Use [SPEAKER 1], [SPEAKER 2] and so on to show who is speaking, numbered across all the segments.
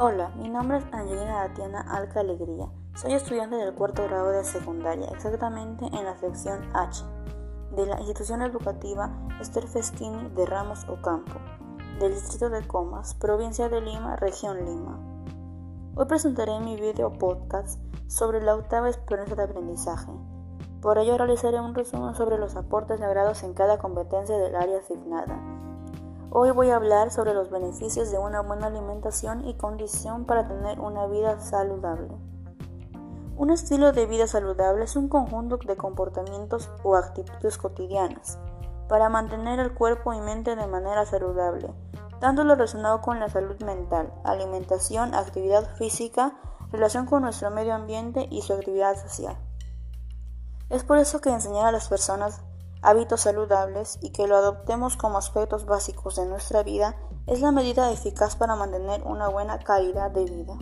[SPEAKER 1] Hola, mi nombre es Angelina Tatiana Alca Alegría. Soy estudiante del cuarto grado de secundaria, exactamente en la sección H, de la institución educativa Esther Festini de Ramos Ocampo, del distrito de Comas, provincia de Lima, región Lima. Hoy presentaré mi video podcast sobre la octava experiencia de aprendizaje. Por ello realizaré un resumen sobre los aportes logrados en cada competencia del área asignada Hoy voy a hablar sobre los beneficios de una buena alimentación y condición para tener una vida saludable. Un estilo de vida saludable es un conjunto de comportamientos o actitudes cotidianas para mantener el cuerpo y mente de manera saludable, tanto lo relacionado con la salud mental, alimentación, actividad física, relación con nuestro medio ambiente y su actividad social. Es por eso que enseñar a las personas hábitos saludables y que lo adoptemos como aspectos básicos de nuestra vida es la medida eficaz para mantener una buena calidad de vida.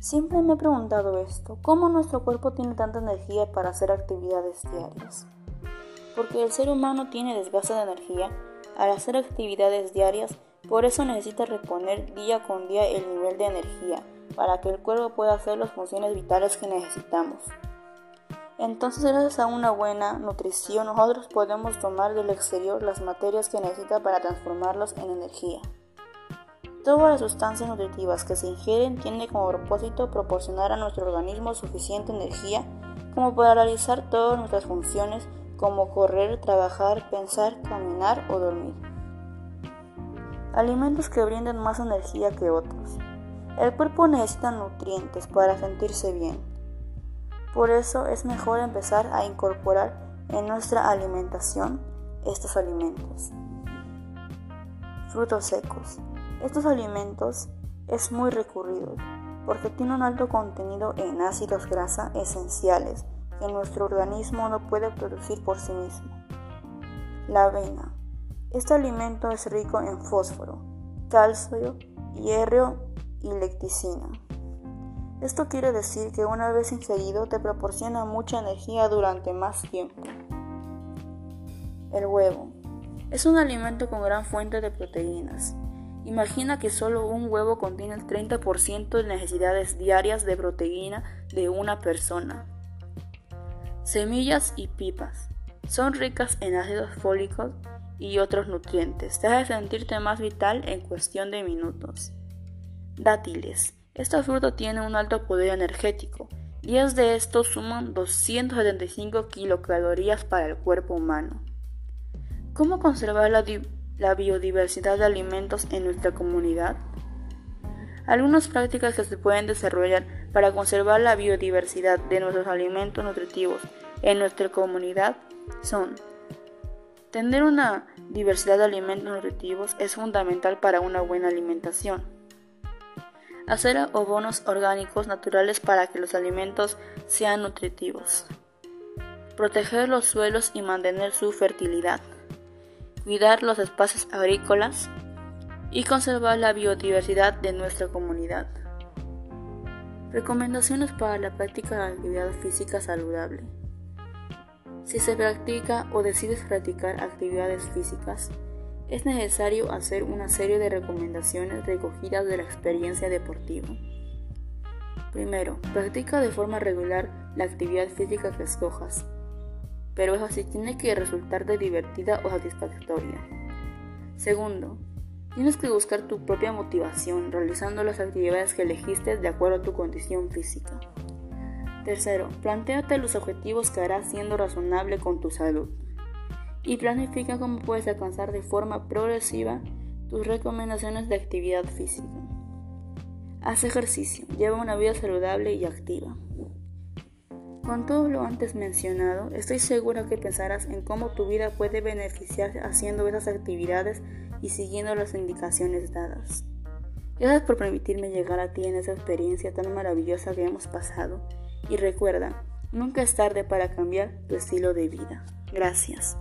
[SPEAKER 1] Siempre me he preguntado esto, ¿cómo nuestro cuerpo tiene tanta energía para hacer actividades diarias? Porque el ser humano tiene desgaste de energía al hacer actividades diarias, por eso necesita reponer día con día el nivel de energía para que el cuerpo pueda hacer las funciones vitales que necesitamos. Entonces, gracias a una buena nutrición, nosotros podemos tomar del exterior las materias que necesita para transformarlas en energía. Todas las sustancias nutritivas que se ingieren tienen como propósito proporcionar a nuestro organismo suficiente energía como para realizar todas nuestras funciones como correr, trabajar, pensar, caminar o dormir. Alimentos que brinden más energía que otros. El cuerpo necesita nutrientes para sentirse bien. Por eso es mejor empezar a incorporar en nuestra alimentación estos alimentos. Frutos secos. Estos alimentos es muy recurrido porque tienen un alto contenido en ácidos grasa esenciales que nuestro organismo no puede producir por sí mismo. La avena. Este alimento es rico en fósforo, calcio, hierro y lecticina. Esto quiere decir que una vez ingerido te proporciona mucha energía durante más tiempo. El huevo. Es un alimento con gran fuente de proteínas. Imagina que solo un huevo contiene el 30% de necesidades diarias de proteína de una persona. Semillas y pipas. Son ricas en ácidos fólicos y otros nutrientes. Te hace sentirte más vital en cuestión de minutos. Dátiles. Esta fruta tiene un alto poder energético. 10 de estos suman 275 kilocalorías para el cuerpo humano. ¿Cómo conservar la, la biodiversidad de alimentos en nuestra comunidad? Algunas prácticas que se pueden desarrollar para conservar la biodiversidad de nuestros alimentos nutritivos en nuestra comunidad son Tener una diversidad de alimentos nutritivos es fundamental para una buena alimentación hacer abonos orgánicos naturales para que los alimentos sean nutritivos, proteger los suelos y mantener su fertilidad, cuidar los espacios agrícolas y conservar la biodiversidad de nuestra comunidad. Recomendaciones para la práctica de actividad física saludable. Si se practica o decides practicar actividades físicas, es necesario hacer una serie de recomendaciones recogidas de la experiencia deportiva. Primero, practica de forma regular la actividad física que escojas, pero eso sí tiene que resultarte divertida o satisfactoria. Segundo, tienes que buscar tu propia motivación realizando las actividades que elegiste de acuerdo a tu condición física. Tercero, planteate los objetivos que harás siendo razonable con tu salud y planifica cómo puedes alcanzar de forma progresiva tus recomendaciones de actividad física. Haz ejercicio, lleva una vida saludable y activa. Con todo lo antes mencionado, estoy segura que pensarás en cómo tu vida puede beneficiarse haciendo esas actividades y siguiendo las indicaciones dadas. Gracias por permitirme llegar a ti en esa experiencia tan maravillosa que hemos pasado y recuerda, nunca es tarde para cambiar tu estilo de vida. Gracias.